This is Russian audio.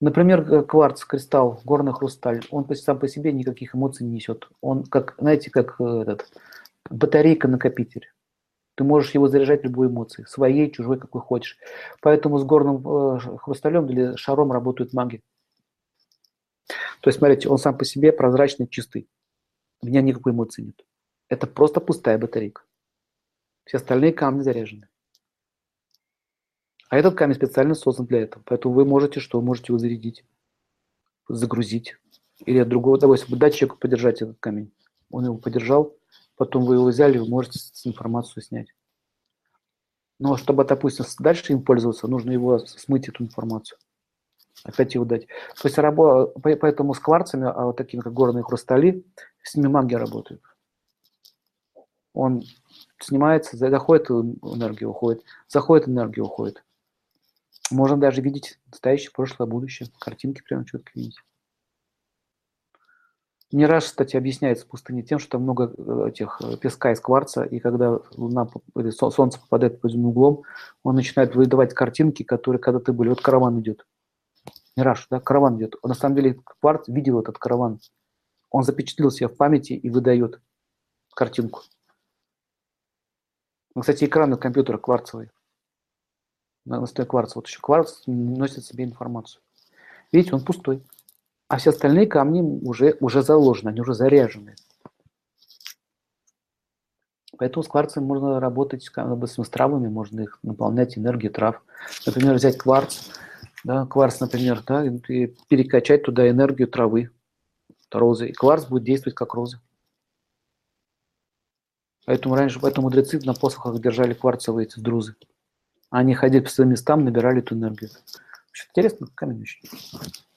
Например, кварц, кристалл, горный хрусталь, он сам по себе никаких эмоций не несет. Он, как, знаете, как этот, батарейка-накопитель. Ты можешь его заряжать любой эмоцией, своей, чужой, какой хочешь. Поэтому с горным э, хрусталем или шаром работают маги. То есть, смотрите, он сам по себе прозрачный, чистый. В нем никакой эмоции нет. Это просто пустая батарейка. Все остальные камни заряжены. А этот камень специально создан для этого. Поэтому вы можете что? Можете его зарядить, загрузить. Или от другого, допустим, дать человеку подержать этот камень. Он его подержал, потом вы его взяли, вы можете информацию снять. Но чтобы, допустим, дальше им пользоваться, нужно его смыть эту информацию. Опять его дать. То есть рабо, поэтому с кварцами, а вот такими как горные хрустали, с ними маги работают. Он снимается, заходит энергия, уходит, заходит энергия, уходит. Можно даже видеть настоящее, прошлое, будущее. Картинки прямо четко видеть. Не раз, кстати, объясняется пустыня тем, что много э, этих э, песка из кварца, и когда луна солнце попадает под углом, он начинает выдавать картинки, которые когда-то были. Вот караван идет. Раз, да, караван идет. Он, на самом деле кварц видел этот караван. Он запечатлел себя в памяти и выдает картинку. Ну, кстати, экраны компьютера кварцевые. На кварц. Вот еще кварц носит себе информацию. Видите, он пустой а все остальные камни уже, уже заложены, они уже заряжены. Поэтому с кварцем можно работать, допустим, с травами, можно их наполнять энергией трав. Например, взять кварц, да, кварц, например, да, и перекачать туда энергию травы, розы. И кварц будет действовать как роза. Поэтому раньше, поэтому мудрецы на посохах держали кварцевые эти друзы. Они ходили по своим местам, набирали эту энергию. Очень интересно, камень очень.